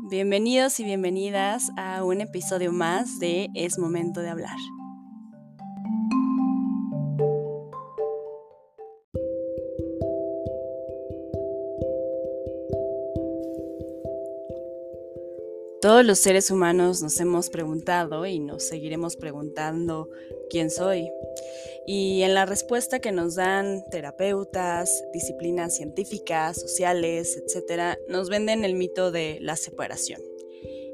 Bienvenidos y bienvenidas a un episodio más de Es Momento de Hablar. Todos los seres humanos nos hemos preguntado y nos seguiremos preguntando quién soy. Y en la respuesta que nos dan terapeutas, disciplinas científicas, sociales, etc., nos venden el mito de la separación.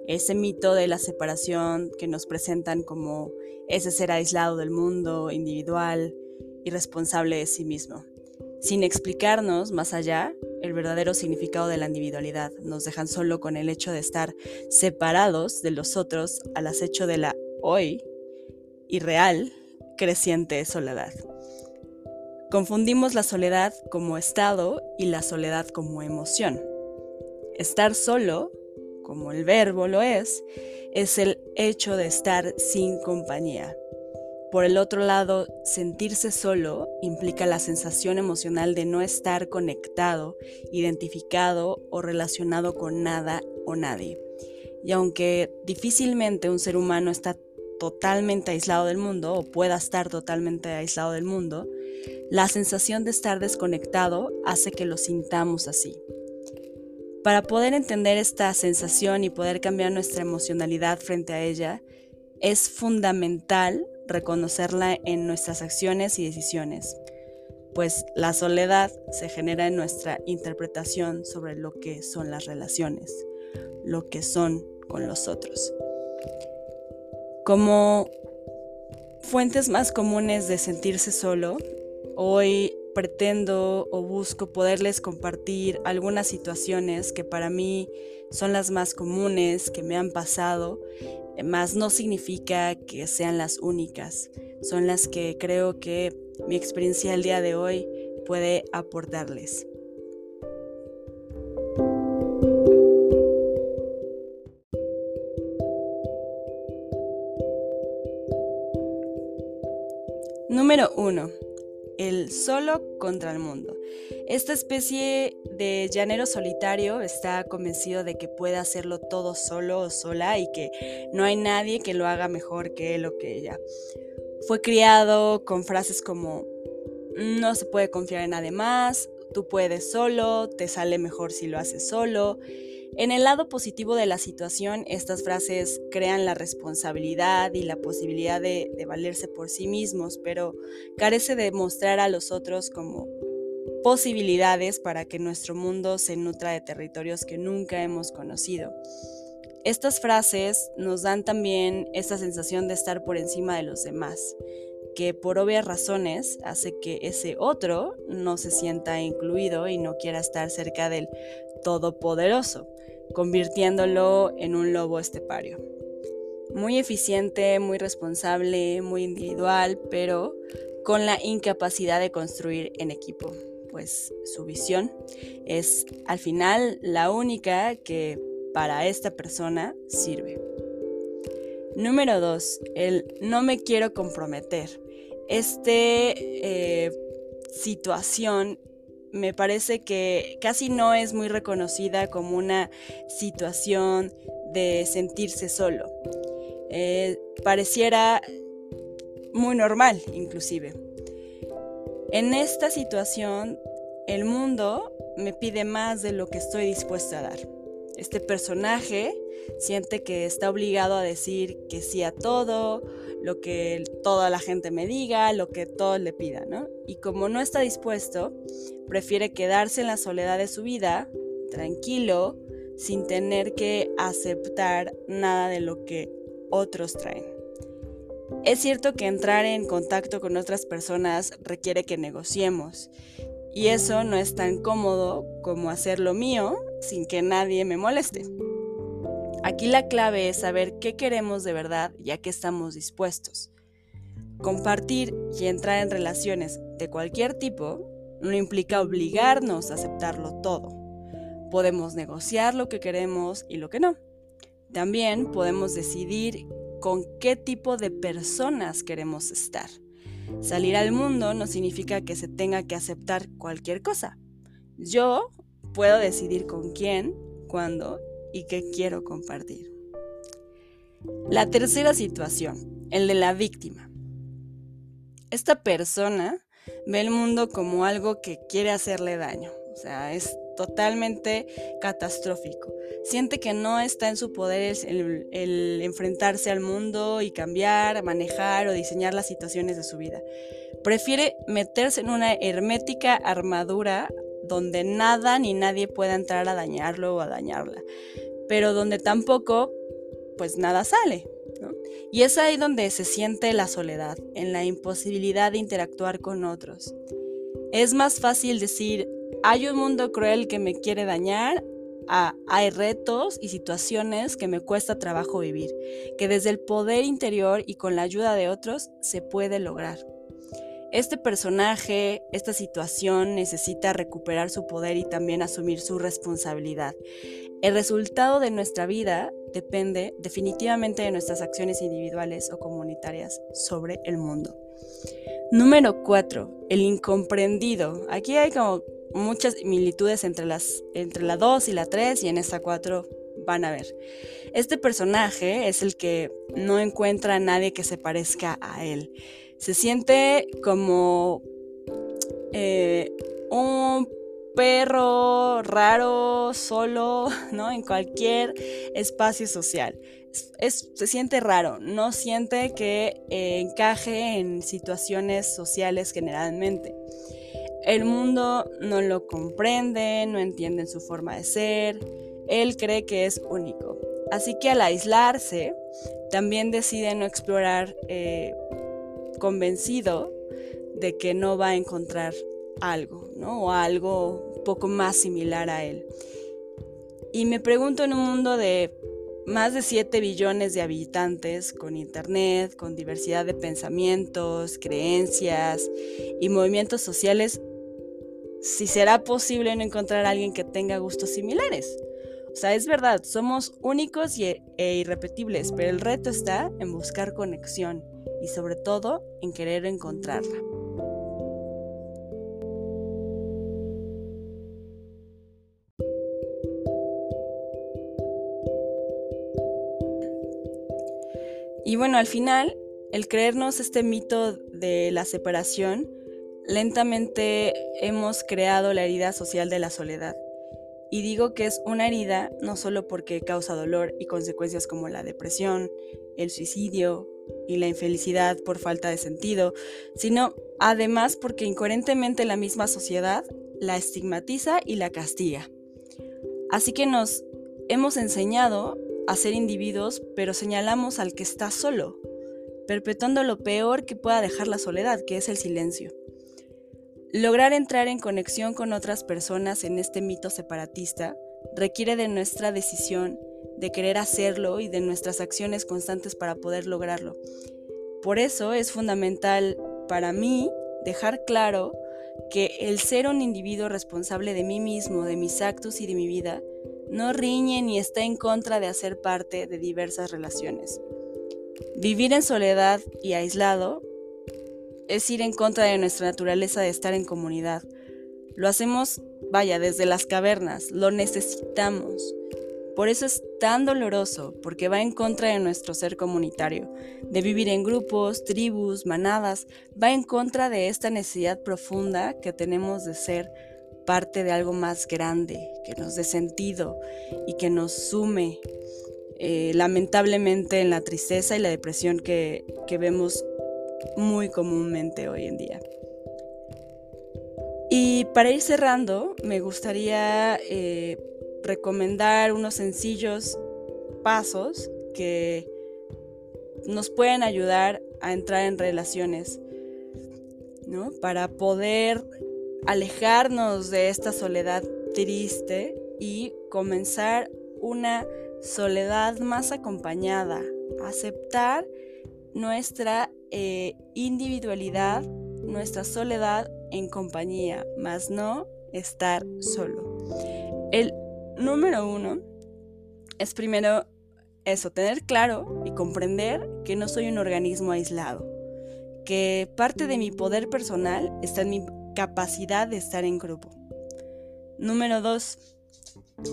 Ese mito de la separación que nos presentan como ese ser aislado del mundo, individual y responsable de sí mismo sin explicarnos más allá el verdadero significado de la individualidad. Nos dejan solo con el hecho de estar separados de los otros al acecho de la hoy y real creciente soledad. Confundimos la soledad como estado y la soledad como emoción. Estar solo, como el verbo lo es, es el hecho de estar sin compañía. Por el otro lado, sentirse solo implica la sensación emocional de no estar conectado, identificado o relacionado con nada o nadie. Y aunque difícilmente un ser humano está totalmente aislado del mundo o pueda estar totalmente aislado del mundo, la sensación de estar desconectado hace que lo sintamos así. Para poder entender esta sensación y poder cambiar nuestra emocionalidad frente a ella, es fundamental reconocerla en nuestras acciones y decisiones, pues la soledad se genera en nuestra interpretación sobre lo que son las relaciones, lo que son con los otros. Como fuentes más comunes de sentirse solo, hoy pretendo o busco poderles compartir algunas situaciones que para mí son las más comunes que me han pasado más no significa que sean las únicas, son las que creo que mi experiencia el día de hoy puede aportarles. Solo contra el mundo. Esta especie de llanero solitario está convencido de que puede hacerlo todo solo o sola y que no hay nadie que lo haga mejor que él o que ella. Fue criado con frases como no se puede confiar en nadie más, tú puedes solo, te sale mejor si lo haces solo en el lado positivo de la situación, estas frases crean la responsabilidad y la posibilidad de, valerse por sí mismos, pero carece de mostrar a los otros como posibilidades para que nuestro mundo se nutra de territorios que nunca hemos conocido. Estas frases nos dan también esta sensación de estar por encima de los demás, que por obvias razones hace que ese otro no se sienta incluido y no quiera estar cerca del todopoderoso convirtiéndolo en un lobo estepario. Muy eficiente, muy responsable, muy individual, pero con la incapacidad de construir en equipo, pues su visión es al final la única que para esta persona sirve. Número 2. El no me quiero comprometer. Este eh, situación me parece que casi no es muy reconocida como una situación de sentirse solo. Eh, pareciera muy normal inclusive. En esta situación, el mundo me pide más de lo que estoy dispuesta a dar. Este personaje siente que está obligado a decir que sí a todo, lo que toda la gente me diga, lo que todos le pida, ¿no? Y como no está dispuesto, prefiere quedarse en la soledad de su vida, tranquilo, sin tener que aceptar nada de lo que otros traen. Es cierto que entrar en contacto con otras personas requiere que negociemos, y eso no es tan cómodo como hacer lo mío sin que nadie me moleste. Aquí la clave es saber qué queremos de verdad y a qué estamos dispuestos. Compartir y entrar en relaciones de cualquier tipo no implica obligarnos a aceptarlo todo. Podemos negociar lo que queremos y lo que no. También podemos decidir con qué tipo de personas queremos estar. Salir al mundo no significa que se tenga que aceptar cualquier cosa. Yo puedo decidir con quién, cuándo y que quiero compartir. La tercera situación, el de la víctima. Esta persona ve el mundo como algo que quiere hacerle daño, o sea, es totalmente catastrófico. Siente que no está en su poder el, enfrentarse al mundo y cambiar, manejar o diseñar las situaciones de su vida. Prefiere meterse en una hermética armadura donde nada ni nadie pueda entrar a dañarlo o a dañarla, pero donde tampoco, pues nada sale. Y es ahí donde se siente la soledad, en la imposibilidad de interactuar con otros. Es más fácil decir, hay un mundo cruel que me quiere dañar, hay retos y situaciones que me cuesta trabajo vivir, que desde el poder interior y con la ayuda de otros se puede lograr. Este personaje, esta situación necesita recuperar su poder y también asumir su responsabilidad. El resultado de nuestra vida depende definitivamente de nuestras acciones individuales o comunitarias sobre el mundo. Número 4. El incomprendido. Aquí hay como muchas similitudes entre, las, entre la 2 y la 3 y en esta 4 van a ver. Este personaje es el que no encuentra a nadie que se parezca a él. Se siente como eh, un perro raro, solo, ¿no? En cualquier espacio social. se siente raro, no siente que eh, encaje en situaciones sociales generalmente. El mundo no lo comprende, no entiende su forma de ser, él cree que es único. Así que al aislarse, también decide no explorar eh, convencido de que no va a encontrar algo, ¿no? O algo un poco más similar a él. Y me pregunto en un mundo de más de 7 billones de habitantes, con internet, con diversidad de pensamientos, creencias y movimientos sociales, si será posible no encontrar a alguien que tenga gustos similares. O sea, es verdad, somos únicos y, e irrepetibles, pero el reto está en buscar conexión y sobre todo en querer encontrarla. Y bueno, al final, el creernos este mito de la separación Lentamente hemos creado la herida social de la soledad. Y digo que es una herida no solo porque causa dolor y consecuencias como la depresión, el suicidio y la infelicidad por falta de sentido, sino además porque incoherentemente la misma sociedad la estigmatiza y la castiga. Así que nos hemos enseñado a ser individuos, pero señalamos al que está solo, perpetuando lo peor que pueda dejar la soledad, que es el silencio. Lograr entrar en conexión con otras personas en este mito separatista requiere de nuestra decisión, de querer hacerlo y de nuestras acciones constantes para poder lograrlo. Por eso es fundamental para mí dejar claro que el ser un individuo responsable de mí mismo, de mis actos y de mi vida, no riñe ni está en contra de hacer parte de diversas relaciones. Vivir en soledad y aislado es ir en contra de nuestra naturaleza de estar en comunidad. Lo hacemos, vaya, desde las cavernas, lo necesitamos. Por eso es tan doloroso, porque va en contra de nuestro ser comunitario, de vivir en grupos, tribus, manadas, va en contra de esta necesidad profunda que tenemos de ser parte de algo más grande, que nos dé sentido y que nos sume eh, lamentablemente en la tristeza y la depresión que, que vemos muy comúnmente hoy en día. Y para ir cerrando, me gustaría eh, recomendar unos sencillos pasos que nos pueden ayudar a entrar en relaciones, ¿no? Para poder alejarnos de esta soledad triste y comenzar una soledad más acompañada, aceptar nuestra eh, individualidad, nuestra soledad en compañía, más no estar solo. El número uno es primero eso, tener claro y comprender que no soy un organismo aislado, que parte de mi poder personal está en mi capacidad de estar en grupo. Número dos,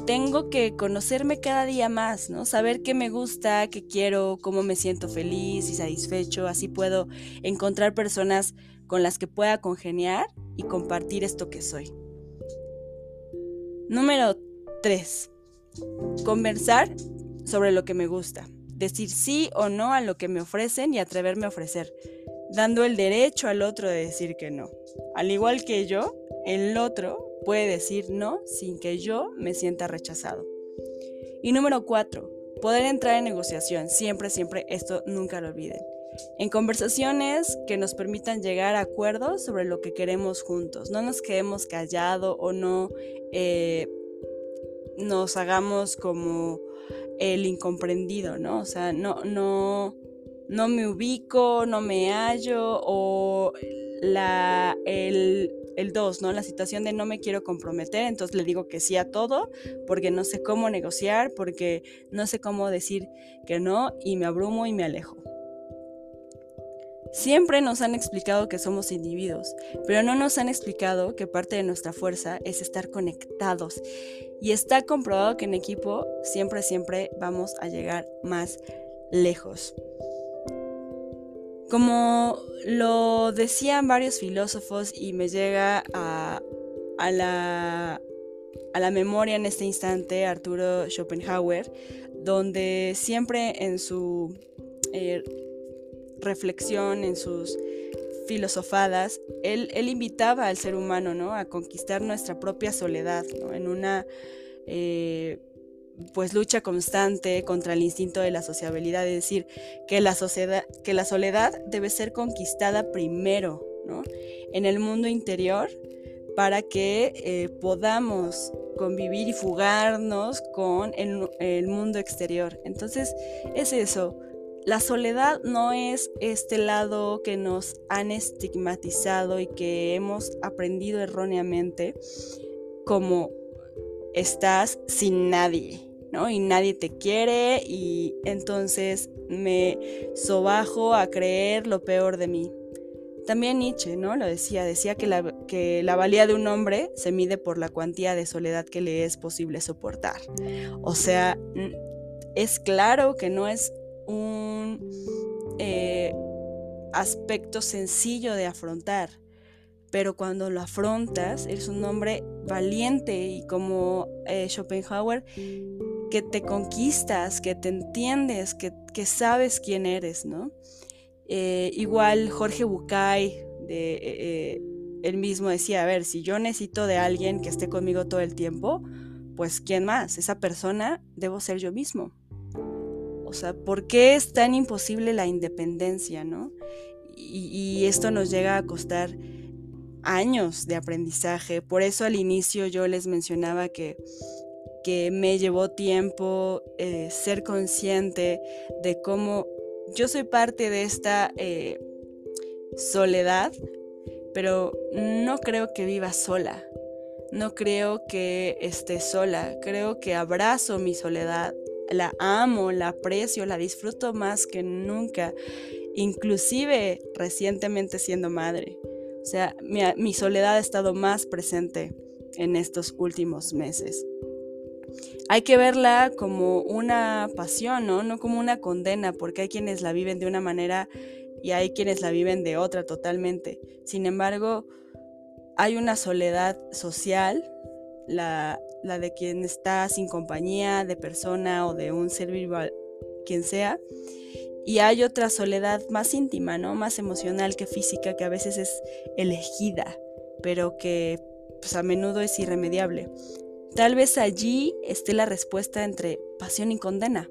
tengo que conocerme cada día más, ¿no? Saber qué me gusta, qué quiero, cómo me siento feliz y satisfecho. Así puedo encontrar personas con las que pueda congeniar y compartir esto que soy. Número 3. Conversar sobre lo que me gusta. Decir sí o no a lo que me ofrecen y atreverme a ofrecer, dando el derecho al otro de decir que no. Al igual que yo, el otro puede decir no sin que yo me sienta rechazado. Y número cuatro, poder entrar en negociación. Siempre, siempre, esto nunca lo olviden. En conversaciones que nos permitan llegar a acuerdos sobre lo que queremos juntos. No nos quedemos callados o no eh, nos hagamos como el incomprendido, ¿no? O sea, no, no, no me ubico, no me hallo o la, el el 2, ¿no? La situación de no me quiero comprometer, entonces le digo que sí a todo, porque no sé cómo negociar, porque no sé cómo decir que no y me abrumo y me alejo. Siempre nos han explicado que somos individuos, pero no nos han explicado que parte de nuestra fuerza es estar conectados. Y está comprobado que en equipo siempre, siempre vamos a llegar más lejos. Como lo decían varios filósofos y me llega a, la, a la memoria en este instante Arturo Schopenhauer, donde siempre en su eh, reflexión, en sus filosofadas, él, él, invitaba al ser humano ¿no? a conquistar nuestra propia soledad, ¿no? en una eh, pues lucha constante contra el instinto de la sociabilidad, es decir, que la, sociedad, que la soledad debe ser conquistada primero, ¿no? En el mundo interior para que eh, podamos convivir y fugarnos con el, el mundo exterior. Entonces, es eso. La soledad no es este lado que nos han estigmatizado y que hemos aprendido erróneamente como estás sin nadie, ¿no? Y nadie te quiere y entonces me sobajo a creer lo peor de mí. También Nietzsche, ¿no? Lo decía, decía que la, que la valía de un hombre se mide por la cuantía de soledad que le es posible soportar. O sea, es claro que no es un eh, aspecto sencillo de afrontar pero cuando lo afrontas, eres un hombre valiente y como eh, Schopenhauer, que te conquistas, que te entiendes, que, sabes quién eres, ¿no? Eh, igual Jorge Bucay, de, eh, él mismo decía, a ver, si yo necesito de alguien que esté conmigo todo el tiempo, pues ¿quién más? Esa persona debo ser yo mismo. O sea, ¿por qué es tan imposible la independencia, no? y esto nos llega a costar años de aprendizaje. Por eso al inicio yo les mencionaba que, que me llevó tiempo eh, ser consciente de cómo yo soy parte de esta eh, soledad, pero no creo que viva sola. No creo que esté sola. Creo que abrazo mi soledad. La amo, la aprecio, la disfruto más que nunca. Inclusive recientemente siendo madre. O sea, mi, soledad ha estado más presente en estos últimos meses. Hay que verla como una pasión, ¿no? No como una condena, porque hay quienes la viven de una manera y hay quienes la viven de otra totalmente. Sin embargo, hay una soledad social, la, la de quien está sin compañía de persona o de un ser vivo, quien sea, y hay otra soledad más íntima, ¿no? Más emocional que física, que a veces es elegida, pero que pues, a menudo es irremediable. Tal vez allí esté la respuesta entre pasión y condena.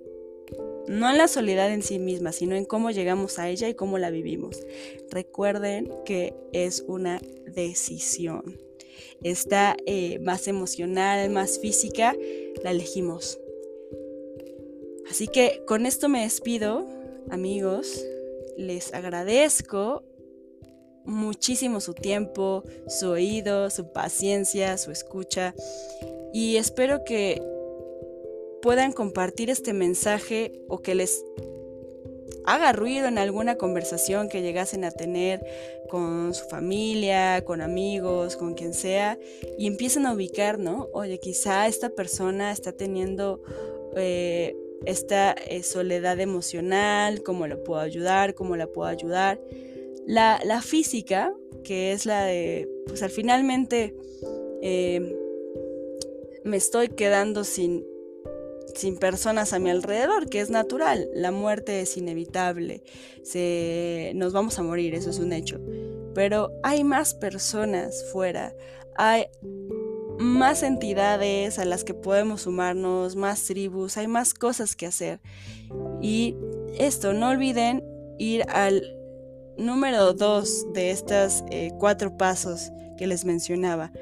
No en la soledad en sí misma, sino en cómo llegamos a ella y cómo la vivimos. Recuerden que es una decisión. Está eh, más emocional, más física, la elegimos. Así que con esto me despido amigos, les agradezco muchísimo su tiempo, su oído, su paciencia, su escucha y espero que puedan compartir este mensaje o que les haga ruido en alguna conversación que llegasen a tener con su familia, con amigos, con quien sea, y empiecen a ubicar, ¿no? Oye, quizá esta persona está teniendo eh, esta eh, soledad emocional, cómo la puedo ayudar, cómo la puedo ayudar. La, física, que es la de, pues al finalmente eh, me estoy quedando sin, sin personas a mi alrededor, que es natural. La muerte es inevitable. Se, nos vamos a morir, eso es un hecho. Pero hay más personas fuera. Hay más entidades a las que podemos sumarnos, más tribus, hay más cosas que hacer. Y esto, no olviden ir al número dos de estos eh, cuatro pasos que les mencionaba.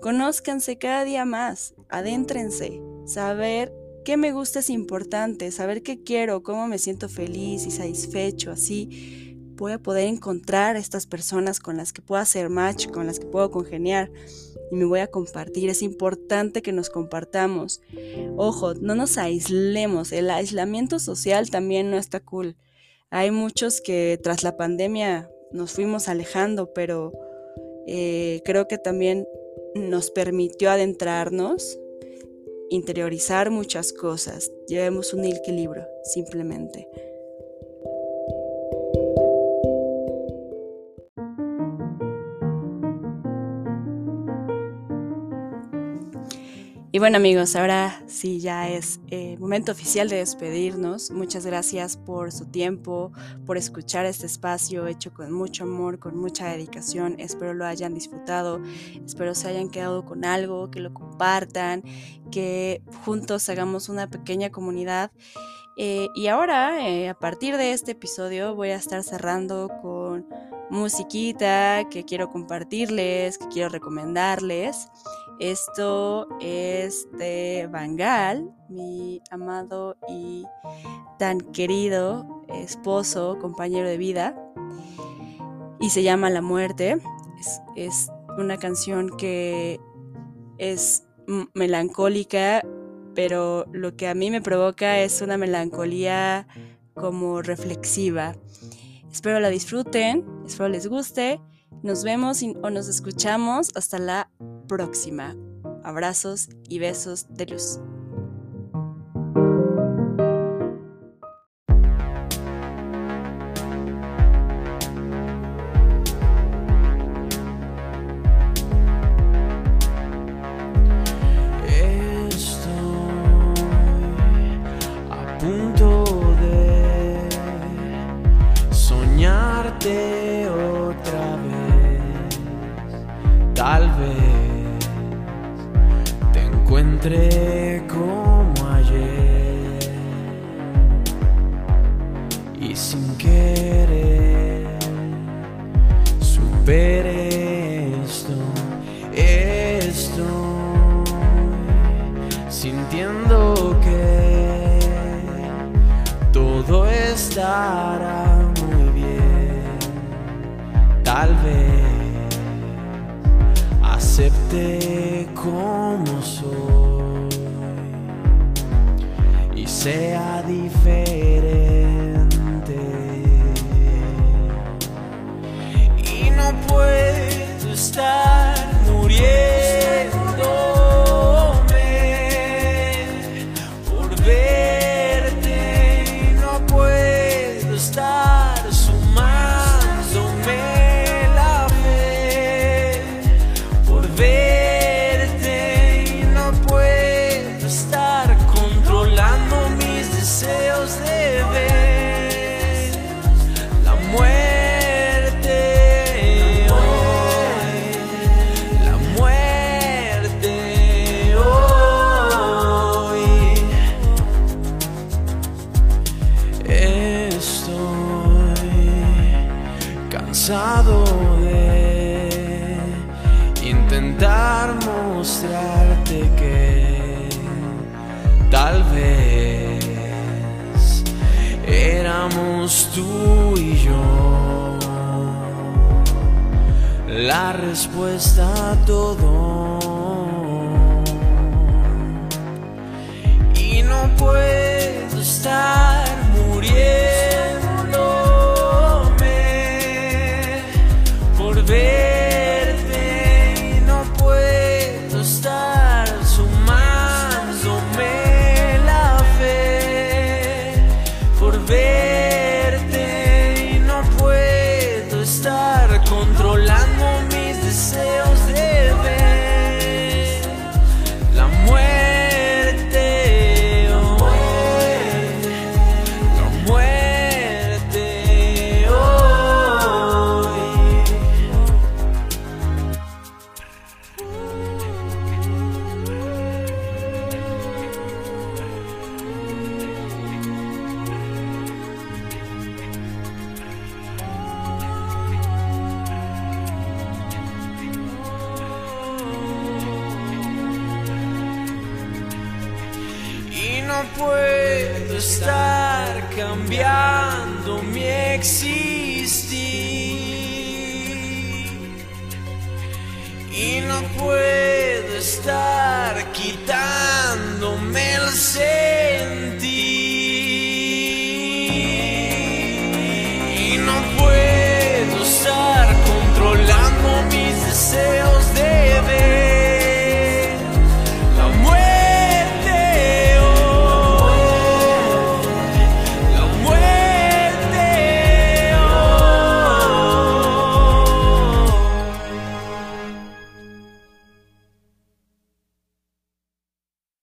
Conózcanse cada día más, adéntrense, saber qué me gusta es importante, saber qué quiero, cómo me siento feliz y satisfecho, así voy a poder encontrar a estas personas con las que puedo hacer match, con las que puedo congeniar y me voy a compartir. Es importante que nos compartamos. Ojo, no nos aislemos. El aislamiento social también no está cool. Hay muchos que tras la pandemia nos fuimos alejando, pero eh, creo que también nos permitió adentrarnos interiorizar muchas cosas. Llevemos un equilibrio, simplemente. Y bueno amigos, ahora sí ya es eh, momento oficial de despedirnos. Muchas gracias por su tiempo, por escuchar este espacio hecho con mucho amor, con mucha dedicación. Espero lo hayan disfrutado, espero se hayan quedado con algo, que lo compartan, que juntos hagamos una pequeña comunidad. Eh, y ahora, eh, a partir de este episodio, voy a estar cerrando con musiquita que quiero compartirles, que quiero recomendarles. Esto es de Bangal, mi amado y tan querido esposo, compañero de vida, y se llama La Muerte. Es, una canción que es melancólica, pero lo que a mí me provoca es una melancolía como reflexiva. Espero la disfruten, espero les guste. Nos vemos o nos escuchamos hasta la próxima. Abrazos y besos de luz. Esto, esto, sintiendo que todo estará muy bien, tal vez acepte como soy. sea puedo tú y yo. La respuesta a todo. Y no puedo estar cambiando mi existir y no puedo estar quitándome el ser.